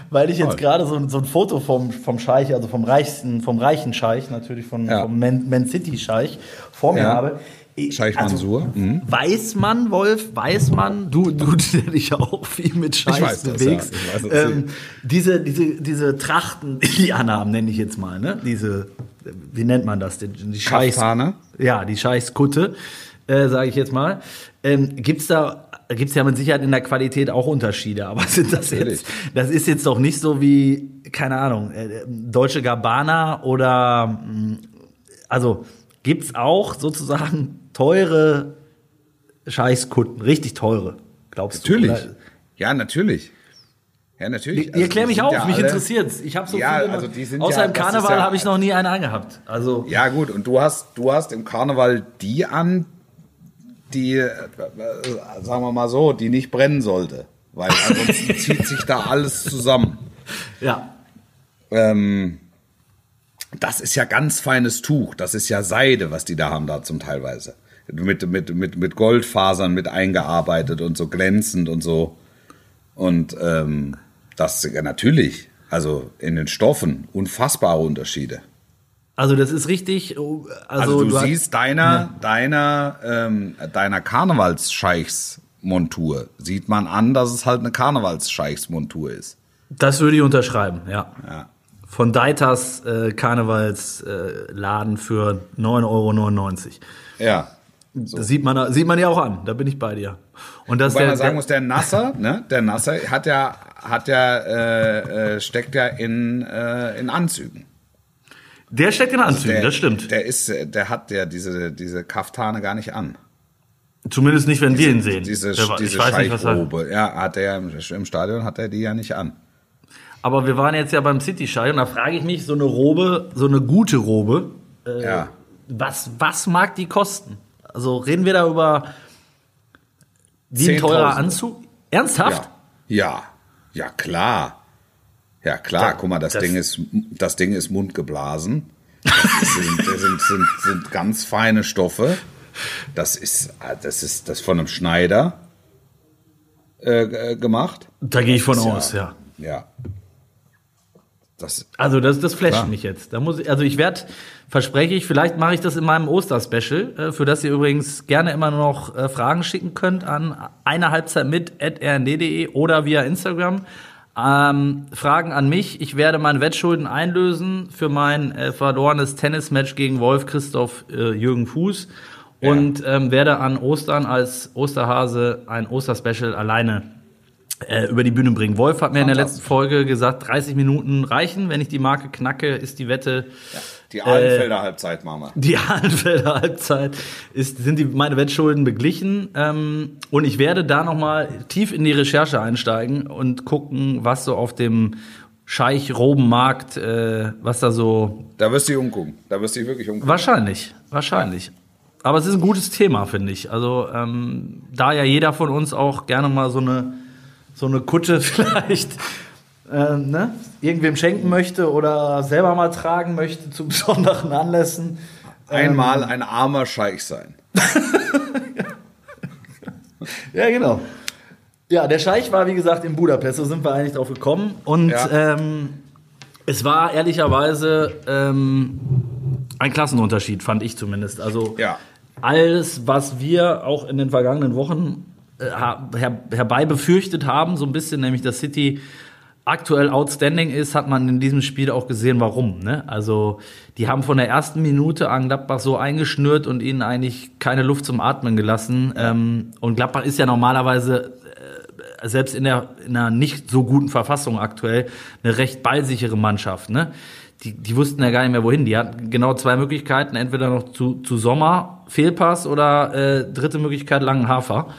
Weil ich jetzt gerade so, so ein Foto vom, vom Scheich, also vom reichsten, vom reichen Scheich, natürlich von, Ja. vom Man, Man City Scheich vor mir Ja. habe. Ich- Scheich Mansour, mhm. Weiß man, Wolf, weiß man, du, du, der dich ja auch viel mit das, bewegst, ja. Weiß das ähm, diese, diese, diese Trachten, die anhaben, nenne ich jetzt mal, ne? Diese, wie nennt man das? Die, die Scheichs, Kaftane? ja, die Scheichskutte, äh, sage ich jetzt mal. Ähm, gibt's da gibt's ja mit Sicherheit in der Qualität auch Unterschiede, aber sind das Natürlich. jetzt, das ist jetzt doch nicht so wie, keine Ahnung, äh, Deutsche Gabbana oder, mh, also gibt's auch sozusagen teure Scheißkunden, richtig teure, glaubst du? Natürlich. Ja, natürlich. Ja, natürlich. Die erklär mich auf, ja mich alle- interessiert's. Ich habe so Ja, viele, also die sind außer ja- im Karneval ja- habe ich noch nie eine angehabt. Also Ja, gut, und du hast, du hast im Karneval die an, die, äh, sagen wir mal so, die nicht brennen sollte. Weil ansonsten zieht sich da alles zusammen. ja, Ähm, das ist ja ganz feines Tuch. Das ist ja Seide, was die da haben da zum teilweise. Mit, mit, mit, mit Goldfasern mit eingearbeitet und so glänzend und so. Und ähm, das ja natürlich, also in den Stoffen, unfassbare Unterschiede. Also das ist richtig. oh, Also, Also, du, hast- siehst deiner, deiner, ähm, deiner Karnevalsscheichsmontur, sieht man an, dass es halt eine Karnevalsscheichsmontur ist. Das würde ich unterschreiben, ja. Ja. Von Deitas äh, Karnevalsladen äh, für 9,99 Euro. Ja. Das sieht man, sieht man ja auch an, da bin ich bei dir. Und das Weil der, man sagen muss, der Nasser, ne, der Nasser hat ja, hat ja, äh, äh, steckt ja in, äh, in Anzügen. Der steckt in Anzügen, Der, das stimmt. Der ist, der hat ja diese, diese Kaftane gar nicht an. Zumindest nicht, wenn wir ihn sehen. Diese, Der diese Scheichrobe. Ja, hat er im, Stadion hat er die ja nicht an. aber wir waren jetzt ja beim City und da frage ich mich, so eine Robe, so eine gute Robe, äh, Ja. was, was mag die kosten? Also reden wir da über wie ein 10.000. teurer Anzug? Ernsthaft? Ja. Ja, ja klar. Ja, klar, guck mal, das, das- Ding ist, das Ding ist mundgeblasen. Das sind, sind, sind, sind ganz feine Stoffe. Das ist, das ist das von einem Schneider äh, äh, gemacht. Da gehe ich von Ja. aus, ja. Ja. Das, Also das, das flasht Klar. mich jetzt. Da muss ich, also ich werde, verspreche ich, vielleicht mache ich das in meinem Osterspecial, äh, für das ihr übrigens gerne immer noch äh, Fragen schicken könnt an eine Halbzeit mit rnd.de oder via Instagram. Ähm, Fragen an mich. Ich werde meine Wettschulden einlösen für mein äh, verlorenes Tennismatch gegen Wolf Christoph äh, Jürgen Fuß und ähm, werde an Ostern als Osterhase ein Osterspecial alleine äh, über die Bühne bringen. Wolf hat mir in der letzten Folge gesagt, 30 Minuten reichen. Wenn ich die Marke knacke, ist die Wette die Ahlenfelder Halbzeit machen wir. die Hallenfelder Halbzeit ist, sind die, meine Wettschulden beglichen. Ähm, und ich werde da nochmal tief in die Recherche einsteigen und gucken, was so auf dem Scheich-Roben-Markt, äh, was da so. Da wirst du dich umgucken. Da wirst du dich wirklich umgucken. Wahrscheinlich, wahrscheinlich. Aber es ist ein gutes Thema, finde ich. Also, ähm, da ja jeder von uns auch gerne mal so eine, so eine Kutte vielleicht ähm, ne, irgendwem schenken möchte oder selber mal tragen möchte zu besonderen Anlässen. Einmal ein armer Scheich sein. Ja, genau. Ja, der Scheich war, wie gesagt, in Budapest, so sind wir eigentlich drauf gekommen. Und Ja. ähm, es war ehrlicherweise ähm, ein Klassenunterschied, fand ich zumindest. Also Ja. alles, was wir auch in den vergangenen Wochen äh, her herbei befürchtet haben, so ein bisschen, nämlich dass City aktuell outstanding ist, hat man in diesem Spiel auch gesehen, warum. Ne? Also die haben von der ersten Minute an Gladbach so eingeschnürt und ihnen eigentlich keine Luft zum Atmen gelassen. Ähm, und Gladbach ist ja normalerweise äh, selbst in der in einer nicht so guten Verfassung aktuell eine recht ballsichere Mannschaft. Ne? Die, die wussten ja gar nicht mehr wohin. Die hatten genau zwei Möglichkeiten, entweder noch zu, zu Sommer Fehlpass oder äh, dritte Möglichkeit langen Hafer.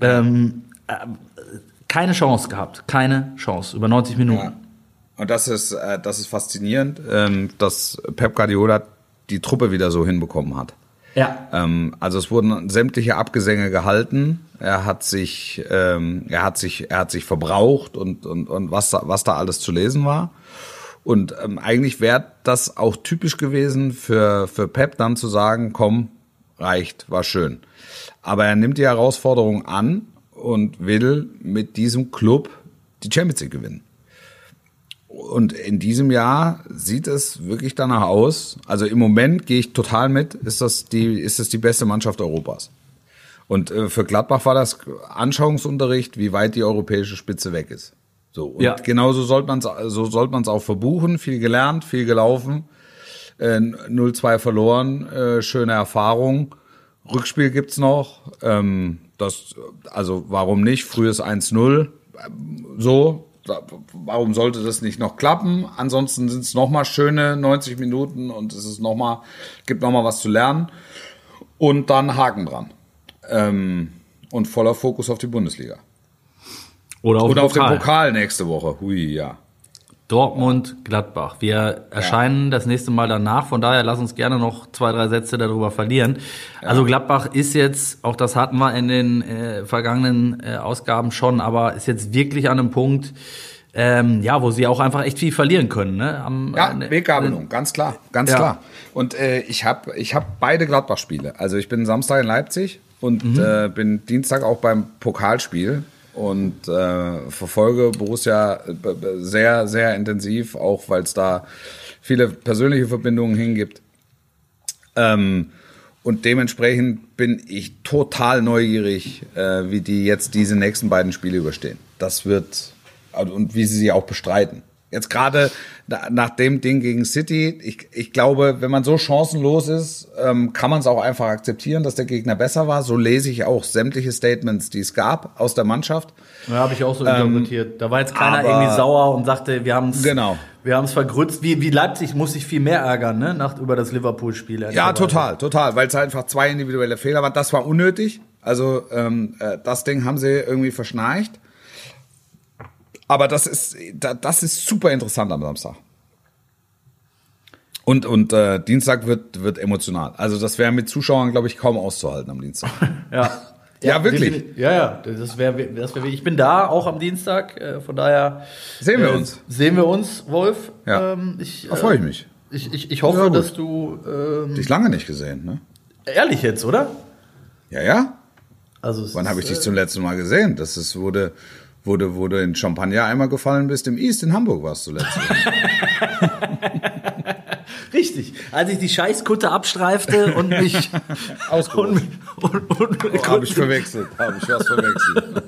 Ähm, äh, keine Chance gehabt, keine Chance über 90 Minuten. Ja. Und das ist, äh, das ist faszinierend, ähm, dass Pep Guardiola die Truppe wieder so hinbekommen hat. Ja. Ähm, also es wurden sämtliche Abgesänge gehalten. Er hat sich, ähm, er hat sich, er hat sich verbraucht und und und was da, was da alles zu lesen war. Und ähm, eigentlich wäre das auch typisch gewesen für für Pep dann zu sagen, komm, reicht, war schön. Aber er nimmt die Herausforderung an und will mit diesem Club die Champions League gewinnen. Und in diesem Jahr sieht es wirklich danach aus. Also im Moment gehe ich total mit. Ist das die, ist das die beste Mannschaft Europas? Und äh, für Gladbach war das Anschauungsunterricht, wie weit die europäische Spitze weg ist. So und Ja. genauso sollte man es, so sollte man es auch verbuchen. Viel gelernt, viel gelaufen, äh, 0-2 verloren, äh, schöne Erfahrung. Rückspiel gibt's noch. Ähm, das, also warum nicht? Frühes 1-0. Ähm, So, warum sollte das nicht noch klappen? Ansonsten sind es nochmal schöne 90 Minuten und es ist noch mal, gibt nochmal was zu lernen. Und dann Haken dran. Ähm, und voller Fokus auf die Bundesliga. Oder auf, Oder den auf den Pokal. Pokal nächste Woche. Hui, ja. Dortmund, Gladbach. Wir erscheinen das nächste Mal danach. Von daher lass uns gerne noch zwei, drei Sätze darüber verlieren. Also Gladbach ist jetzt, auch das hatten wir in den äh, vergangenen äh, Ausgaben schon, aber ist jetzt wirklich an einem Punkt, ähm, ja, wo sie auch einfach echt viel verlieren können. Ne? Am, Ja, äh, Weggabelung, ganz klar, ganz Ja. klar. Und äh, ich habe ich hab beide Gladbach-Spiele. Also ich bin Samstag in Leipzig und Mhm. äh, bin Dienstag auch beim Pokalspiel und äh, verfolge Borussia äh, sehr, sehr intensiv, auch weil es da viele persönliche Verbindungen hingibt. Ähm, und dementsprechend bin ich total neugierig, äh, wie die jetzt diese nächsten beiden Spiele überstehen. Das wird also, und wie sie sie auch bestreiten. Jetzt gerade na- nach dem Ding gegen City, ich, ich glaube, wenn man so chancenlos ist, ähm, kann man es auch einfach akzeptieren, dass der Gegner besser war. So lese ich auch sämtliche Statements, die es gab aus der Mannschaft. Ja, habe ich auch so interpretiert. Da war jetzt keiner aber- irgendwie sauer und sagte, wir haben es Genau. wir haben's vergrützt. Wie, wie Leipzig muss sich viel mehr ärgern, ne? Nach, über das Liverpool-Spiel. Ja, total, total, weil es einfach zwei individuelle Fehler waren. Das war unnötig. Also ähm, äh, das Ding haben sie irgendwie verschnarcht. Aber das ist, da- das ist super interessant am Samstag. Und, und äh, Dienstag wird, wird emotional. Also das wäre mit Zuschauern, glaube ich, kaum auszuhalten am Dienstag. Ja. Ja, wirklich. definitiv. Ja, ja. Das wäre, das wär, ich bin da auch am Dienstag. Äh, von daher Sehen wir äh, uns. Sehen wir uns, Wolf. Ja. Ähm, ich, Da freue ich mich. Ich, ich, ich hoffe, Ja, dass du ähm, Dich lange nicht gesehen, ne? ehrlich jetzt, oder? Ja, ja. Also Wann habe ich dich äh, zum letzten Mal gesehen? Das ist, wurde, wurde, wo du in Champagner einmal gefallen bist, im East in Hamburg warst du letztes. Richtig. Als ich die Scheißkutte abstreifte und mich Ausgerufen. und, und, und, und, Habe ich verwechselt. Habe ich was verwechselt.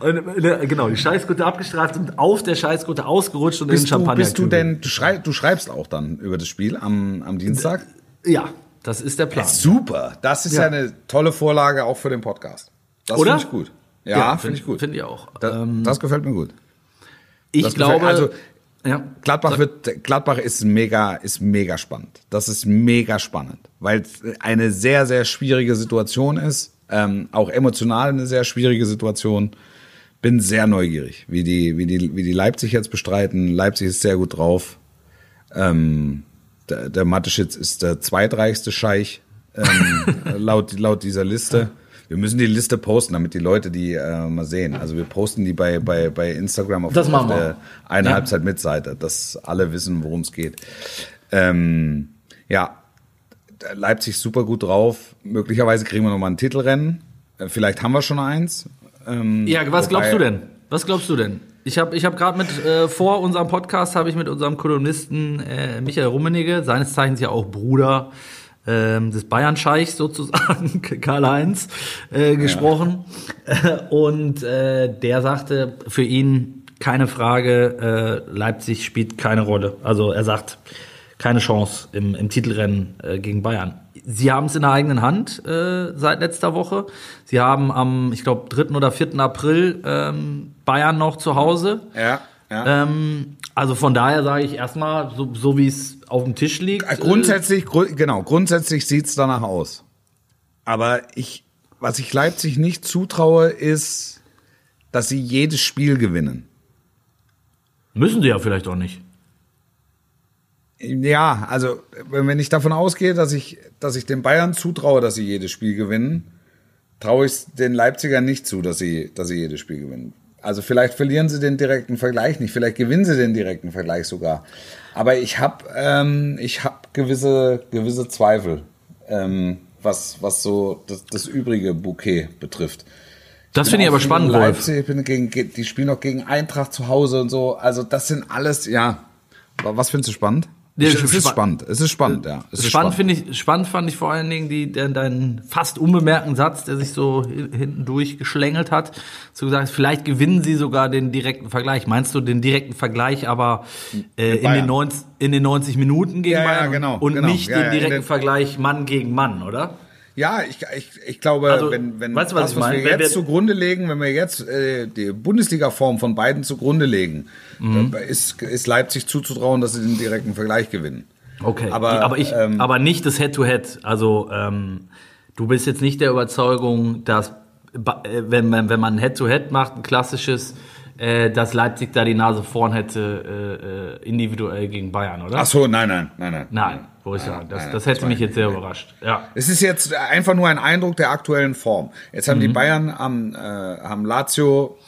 und, äh, genau die Scheißkutte abgestreift und auf der Scheißkutte ausgerutscht und in den Bist du, Champagner. bist du denn, du, schrei, du schreibst auch dann über das Spiel am, am Dienstag? Ja, das ist der Plan. Super. Das ist ja. Ja. eine tolle Vorlage auch für den Podcast. Das Oder? finde ich gut. Ja, finde ich gut. Finde ich auch. Da, Ähm, das gefällt mir gut. ich das gefällt- glaube, also, ja. Gladbach wird, Gladbach ist mega, ist mega spannend. Das ist mega spannend, weil es eine sehr, sehr schwierige Situation ist, ähm, auch emotional eine sehr schwierige Situation. Bin sehr neugierig, wie die, wie die, wie die Leipzig jetzt bestreiten. Leipzig ist sehr gut drauf. Ähm, der, der Mateschitz ist der zweitreichste Scheich ähm, laut, laut dieser Liste. Wir müssen die Liste posten, damit die Leute die äh, mal sehen. Also wir posten die bei, bei, bei Instagram auf, Das auf der eine Ja. Halbzeit mit Seite, dass alle wissen, worum es geht. Ähm, ja, Leipzig super gut drauf. Möglicherweise kriegen wir nochmal ein Titelrennen. Äh, Vielleicht haben wir schon eins. Ähm, Ja, was glaubst du denn? Was glaubst du denn? Ich habe ich hab gerade mit, äh, vor unserem Podcast habe ich mit unserem Kolumnisten äh, Michael Rummenigge, seines Zeichens ja auch Bruder ähm, des Bayern-Scheichs sozusagen, Karl-Heinz, äh, gesprochen. Und äh, der sagte, für ihn keine Frage, äh, Leipzig spielt keine Rolle. Also er sagt, keine Chance im, im Titelrennen äh, gegen Bayern. Sie haben es in der eigenen Hand äh, seit letzter Woche. Sie haben am, ich glaube, 3. oder 4. April ähm, Bayern noch zu Hause. Ja, ja. Ähm, also von daher sage ich erstmal, so, so wie es auf dem Tisch liegt. Äh, Grundsätzlich, gru- genau, grundsätzlich sieht's danach aus. Aber ich, was ich Leipzig nicht zutraue, ist, dass sie jedes Spiel gewinnen. Äh, müssen sie ja vielleicht auch nicht. Ja, also wenn wenn ich davon ausgehe, dass ich, dass ich den Bayern zutraue, dass sie jedes Spiel gewinnen, traue ich den Leipzigern nicht zu, dass sie, dass sie jedes Spiel gewinnen. Also vielleicht verlieren sie den direkten Vergleich nicht, vielleicht gewinnen sie den direkten Vergleich sogar. Aber ich habe ähm, ich hab gewisse, gewisse Zweifel, ähm, was, was so das, das übrige Bouquet betrifft. Das finde ich aber spannend, Wolf. Leipzig, ich bin gegen, die spielen noch gegen Eintracht zu Hause und so. Also das sind alles, ja. Was findest du spannend? Ja, es ist spa- spannend. Es ist spannend, ja. Es ist Spannend finde ich, spannend fand ich vor allen Dingen die, der, deinen fast unbemerkten Satz, der sich so hi- hinten durchgeschlängelt hat, zu gesagt, vielleicht gewinnen sie sogar den direkten Vergleich. Meinst du den direkten Vergleich aber äh, in, den 90, in den 90 Minuten gegen Ja, ja, Bayern genau, und genau. nicht Ja, den ja, direkten den- Vergleich Mann gegen Mann, oder? Ja, ich, ich, ich glaube, Also, wenn, wenn weißt du, was das, was meine? wir Wenn jetzt wir- zugrunde legen, wenn wir jetzt äh, die Bundesliga-Form von beiden zugrunde legen, Mhm. dann ist, ist Leipzig zuzutrauen, dass sie den direkten Vergleich gewinnen. Okay, Aber, aber, ich, ähm, aber nicht das Head-to-Head. Also ähm, du bist jetzt nicht der Überzeugung, dass äh, wenn man wenn man ein Head-to-Head macht, ein klassisches, äh, dass Leipzig da die Nase vorn hätte äh, äh, individuell gegen Bayern, oder? Ach so, nein, nein, nein, nein. Nein, wo ich sagen, das, das hätte mich jetzt sehr überrascht. Ja. Es ist jetzt einfach nur ein Eindruck der aktuellen Form. Jetzt haben die Mhm. Bayern am, äh, haben Lazio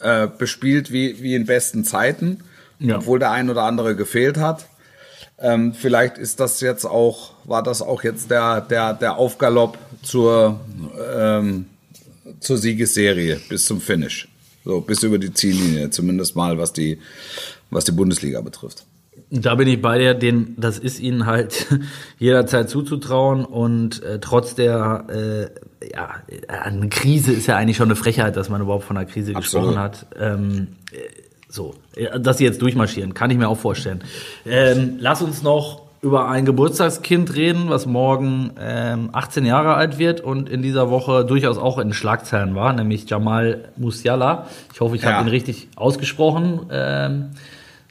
äh, bespielt wie, wie in besten Zeiten, Ja. obwohl der ein oder andere gefehlt hat. Ähm, vielleicht ist das jetzt auch, war das auch jetzt der, der, der Aufgalopp zur, ähm, zur Siegesserie bis zum Finish. So, bis über die Ziellinie, zumindest mal, was die, was die Bundesliga betrifft. Da bin ich bei dir, den, das ist ihnen halt jederzeit zuzutrauen und äh, trotz der, äh, ja, eine Krise ist ja eigentlich schon eine Frechheit, dass man überhaupt von einer Krise Absolut. gesprochen hat. Ähm, äh, so, äh, dass sie jetzt durchmarschieren, kann ich mir auch vorstellen. Ähm, lass uns noch über ein Geburtstagskind reden, was morgen ähm, 18 Jahre alt wird und in dieser Woche durchaus auch in Schlagzeilen war, nämlich Jamal Musiala. Ich hoffe, ich Ja. habe ihn richtig ausgesprochen. Ähm,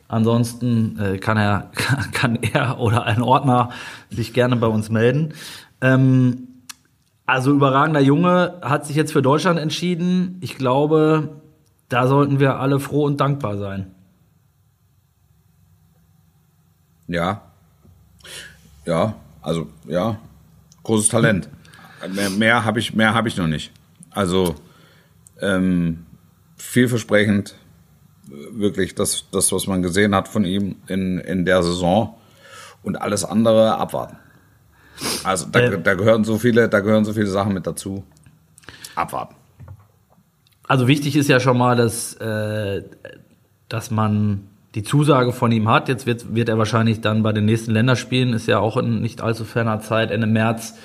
Ansonsten äh, kann er kann er oder ein Ordner sich gerne bei uns melden. Ähm, also überragender Junge hat sich jetzt für Deutschland entschieden. Ich glaube, da sollten wir alle froh und dankbar sein. Ja. Ja, also ja, großes Talent. Mehr, mehr habe ich, mehr habe ich noch nicht. Also ähm, vielversprechend, wirklich das, das, was man gesehen hat von ihm in, in der Saison und alles andere abwarten. Also da, Äh. da gehören so viele, da gehören so viele Sachen mit dazu. Abwarten. Also wichtig ist ja schon mal, dass, äh, dass man die Zusage von ihm hat. Jetzt wird, wird er wahrscheinlich dann bei den nächsten Länderspielen, ist ja auch in nicht allzu ferner Zeit, Ende März,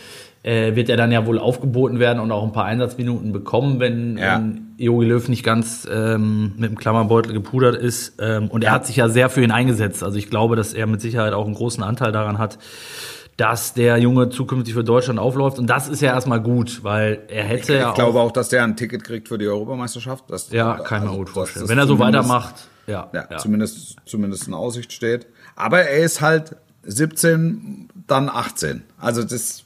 äh, wird er dann ja wohl aufgeboten werden und auch ein paar Einsatzminuten bekommen, wenn, Ja. wenn Jogi Löw nicht ganz ähm, mit dem Klammerbeutel gepudert ist. Ähm, und er hat sich ja sehr für ihn eingesetzt. Also ich glaube, dass er mit Sicherheit auch einen großen Anteil daran hat, dass der Junge zukünftig für Deutschland aufläuft. Und das ist ja erstmal gut, weil er hätte ja Ich glaube auch, dass der ein Ticket kriegt für die Europameisterschaft. Das, ja, kann ich mir also, gut vorstellen. Wenn er so weitermacht, ja. Ja, ja. Zumindest, zumindest in Aussicht steht. Aber er ist halt 17, dann 18. Also das,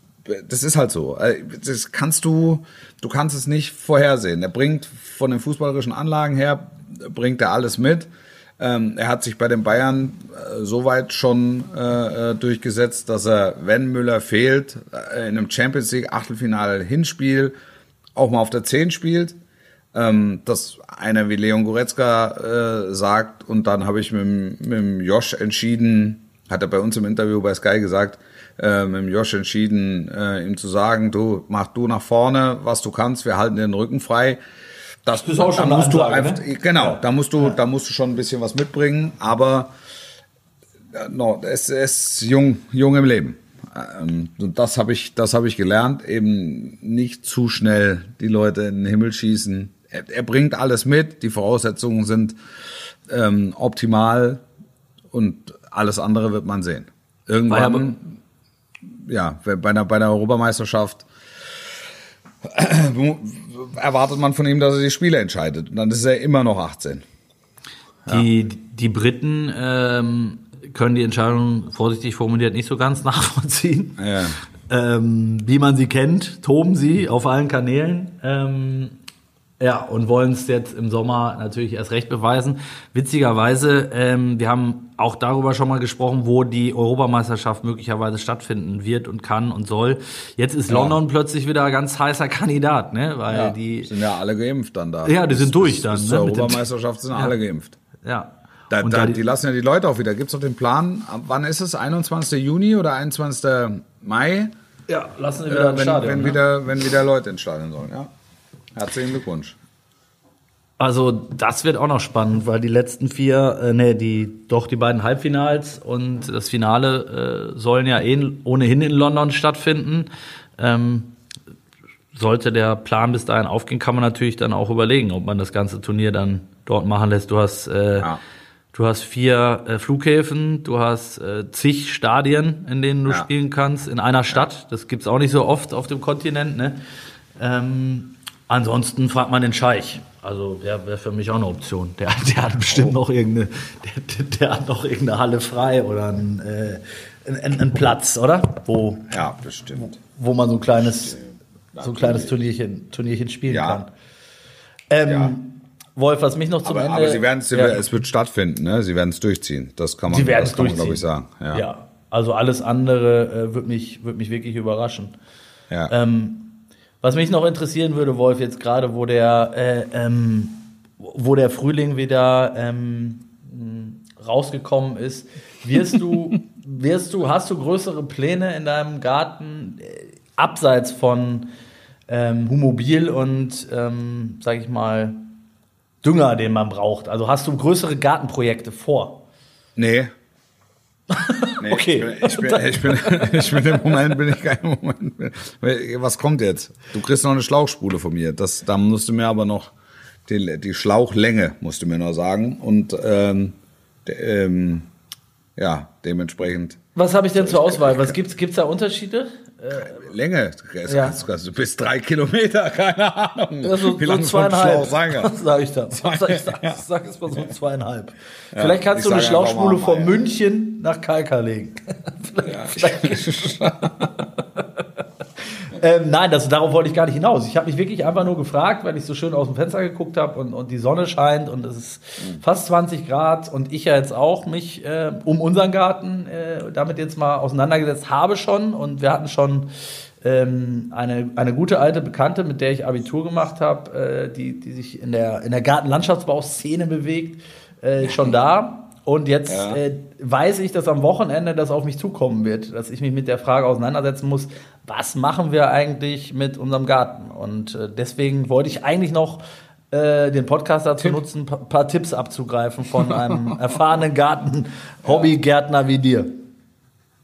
das ist halt so. Äh, Das kannst du, du kannst es nicht vorhersehen. Er bringt von den fußballerischen Anlagen her, bringt er alles mit. Ähm, er hat sich bei den Bayern äh, soweit schon äh, äh, durchgesetzt, dass er, wenn Müller fehlt, äh, in einem Champions League Achtelfinale Hinspiel auch mal auf der 10 spielt ähm, dass einer wie Leon Goretzka äh, sagt und dann habe ich mit, dem- mit Josh entschieden, hat er bei uns im Interview bei Sky gesagt, äh, mit dem Josh entschieden, äh, ihm zu sagen, du mach du nach vorne, was du kannst, wir halten dir den Rücken frei. Das, ist auch schon da eine musst du Ansage, einfach, ne? genau, da musst du, da musst du schon ein bisschen was mitbringen, aber äh, no, es ist jung, jung im Leben. Ähm, Und das habe ich, das habe ich gelernt, eben nicht zu schnell die Leute in den Himmel schießen. Er, er bringt alles mit, die Voraussetzungen sind ähm, optimal und alles andere wird man sehen. Irgendwann, ja, bei einer, bei einer Europameisterschaft erwartet man von ihm, dass er die Spiele entscheidet. Und dann ist er immer noch 18. Die, die Briten ähm, können die Entscheidung, vorsichtig formuliert, nicht so ganz nachvollziehen. Ja. Ähm, wie man sie kennt, toben sie auf allen Kanälen. Ähm, ja, und wollen es jetzt im Sommer natürlich erst recht beweisen. Witzigerweise, ähm, wir haben auch darüber schon mal gesprochen, wo die Europameisterschaft möglicherweise stattfinden wird und kann und soll. Jetzt ist London plötzlich wieder ein ganz heißer Kandidat, ne? Weil Ja, die, sind ja alle geimpft dann da. Ja, die sind Bis- durch dann, Bis ne, zur dem- Europameisterschaft sind alle geimpft. ja. Da, und da, da die lassen ja die Leute auch wieder. Gibt es noch den Plan, wann ist es? 21. Juni oder 21. Mai? ja, lassen sie Äh, wieder ins wenn, Stadion. wenn, ne? wieder, wenn wieder Leute ins Stadion sollen. Ja. Herzlichen Glückwunsch. Also das wird auch noch spannend, weil die letzten vier, äh, nee, die doch die beiden Halbfinals und das Finale äh, sollen ja eh, ohnehin in London stattfinden. Ähm, sollte der Plan bis dahin aufgehen, kann man natürlich dann auch überlegen, ob man das ganze Turnier dann dort machen lässt. Du hast äh, Ja. Du hast vier äh, Flughäfen, du hast äh, zig Stadien, in denen du Ja. spielen kannst, in einer Stadt. Das gibt's auch nicht so oft auf dem Kontinent. Ne? Ähm, ansonsten fragt man den Scheich. Also der wäre für mich auch eine Option. Der, der hat bestimmt Oh. noch irgendeine, der, der, hat noch irgendeine Halle frei oder einen, äh, einen, einen Platz, oder? Wo, Ja, bestimmt. wo man so ein kleines, so ein kleines Turnierchen, Turnierchen spielen Ja. kann. Ähm, Ja. Wolf, was mich noch zum Aber, Ende... aber sie werden es, Ja. es wird stattfinden, ne? Sie werden es durchziehen. Das kann man, Sie werden das es kann man, durchziehen. glaube ich, sagen. Ja. Ja. also alles andere äh, wird mich, wird mich wirklich überraschen. Ja. Ähm, was mich noch interessieren würde, Wolf, jetzt gerade, wo der, äh, ähm, wo der Frühling wieder ähm, rausgekommen ist, wirst du, wirst du, hast du größere Pläne in deinem Garten äh, abseits von ähm, Humobil und, ähm, sag ich mal, Dünger, den man braucht? Also hast du größere Gartenprojekte vor? Nee. Nee Okay. Ich bin, ich, bin, ich, bin, ich bin im Moment bin ich kein Moment. Was kommt jetzt? Du kriegst noch eine Schlauchspule von mir. Das, da musst du mir aber noch die, die Schlauchlänge musst du mir noch sagen und ähm, de, ähm, ja dementsprechend Was habe ich denn zur Auswahl? Was gibt's, gibt's da Unterschiede? Länge. Ja. Du bist drei Kilometer, keine Ahnung. Also Wie so zweieinhalb. Kann. Sag ich da. Sag ich, sag, sag es mal so zweieinhalb. Vielleicht kannst ich du eine Schlauchspule von ja. München nach Kalkar legen. vielleicht, vielleicht. ähm, nein, das, darauf wollte ich gar nicht hinaus. Ich habe mich wirklich einfach nur gefragt, weil ich so schön aus dem Fenster geguckt habe und, und die Sonne scheint und es ist fast 20 Grad und ich ja jetzt auch mich äh, um unseren Garten äh, damit jetzt mal auseinandergesetzt habe schon und wir hatten schon ähm, eine, eine gute alte Bekannte, mit der ich Abitur gemacht habe, äh, die, die sich in der, in der Gartenlandschaftsbauszene bewegt, äh, schon da. Und jetzt Ja. äh, weiß ich, dass am Wochenende das auf mich zukommen wird, dass ich mich mit der Frage auseinandersetzen muss, was machen wir eigentlich mit unserem Garten? Und äh, deswegen wollte ich eigentlich noch äh, den Podcast dazu nutzen, ein pa paar Tipps abzugreifen von einem erfahrenen Garten-Hobbygärtner wie dir.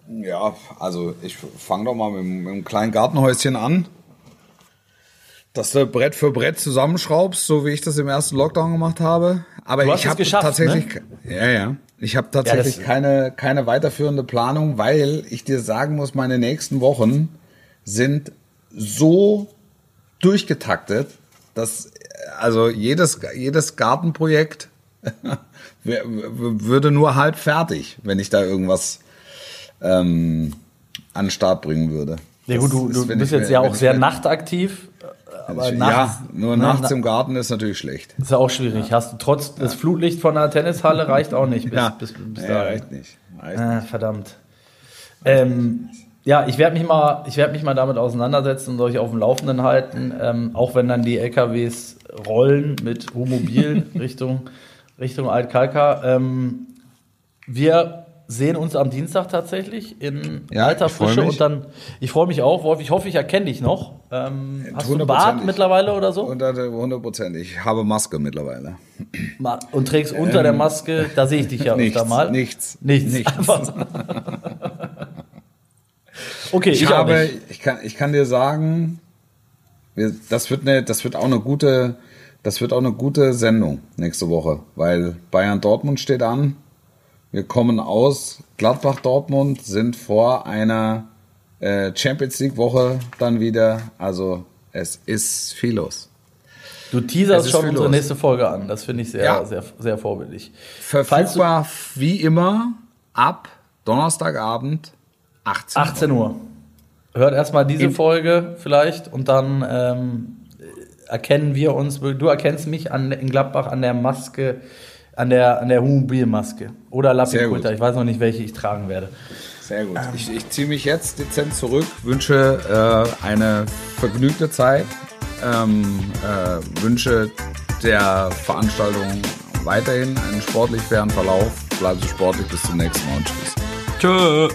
Ja, also ich fange doch mal mit, mit einem kleinen Gartenhäuschen an. Dass du Brett für Brett zusammenschraubst, so wie ich das im ersten Lockdown gemacht habe. Aber ich habe tatsächlich, ja, ja, ich habe tatsächlich das- keine keine weiterführende Planung, weil ich dir sagen muss, meine nächsten Wochen sind so durchgetaktet, dass also jedes jedes Gartenprojekt würde nur halb fertig, wenn ich da irgendwas ähm, an den Start bringen würde. Ja gut, du, du bist jetzt ja auch sehr nachtaktiv. Aber ja, nachts, nur ne, nachts na- im Garten ist natürlich schlecht. ist ja auch schwierig. Hast du trotz das Flutlicht von der Tennishalle reicht auch nicht bis, Ja, bis, bis ja, dahin. reicht nicht. Reicht Ah, verdammt. Ähm, ja, ich werde mich mal, ich werde mich mal damit auseinandersetzen und euch auf dem Laufenden halten, ähm, auch wenn dann die LKWs rollen mit Wohnmobil Richtung Richtung Altkalka. Ähm, wir sehen uns am Dienstag tatsächlich in Ja, alter Frische und dann, ich freue mich auch, Wolf, ich hoffe, ich erkenne dich noch. Ähm, hast du einen Bart mittlerweile oder so? Und hundertprozentig. Ich habe Maske mittlerweile. Und trägst unter der Maske, da sehe ich dich ja Ähm, Nichts, öfter mal. nichts, Nichts. nichts. Okay, ich, Ich, habe, ich kann, ich kann dir sagen, das wird eine, das wird auch eine gute, das wird auch eine gute Sendung nächste Woche, weil Bayern Dortmund steht an. Wir kommen aus Gladbach Dortmund, sind vor einer äh, Champions League Woche dann wieder. Also es ist viel los. Du teaserst schon unsere los. nächste Folge an. Das finde ich sehr, Ja. sehr, sehr vorbildlich. Verfügbar wie immer ab Donnerstagabend 18 Uhr. 18 Uhr. Hört erstmal diese Im- Folge vielleicht und dann ähm, erkennen wir uns. Du erkennst mich an, in Gladbach an der Maske, an der, an der Wohnmobilmaske. Oder gut. Ich weiß noch nicht, welche ich tragen werde. Sehr gut. Ich, ich ziehe mich jetzt dezent zurück, wünsche äh, eine vergnügte Zeit, ähm, äh, wünsche der Veranstaltung weiterhin einen sportlich fairen Verlauf. Bleiben Sie sportlich, bis zum nächsten Mal und tschüss. Tschö.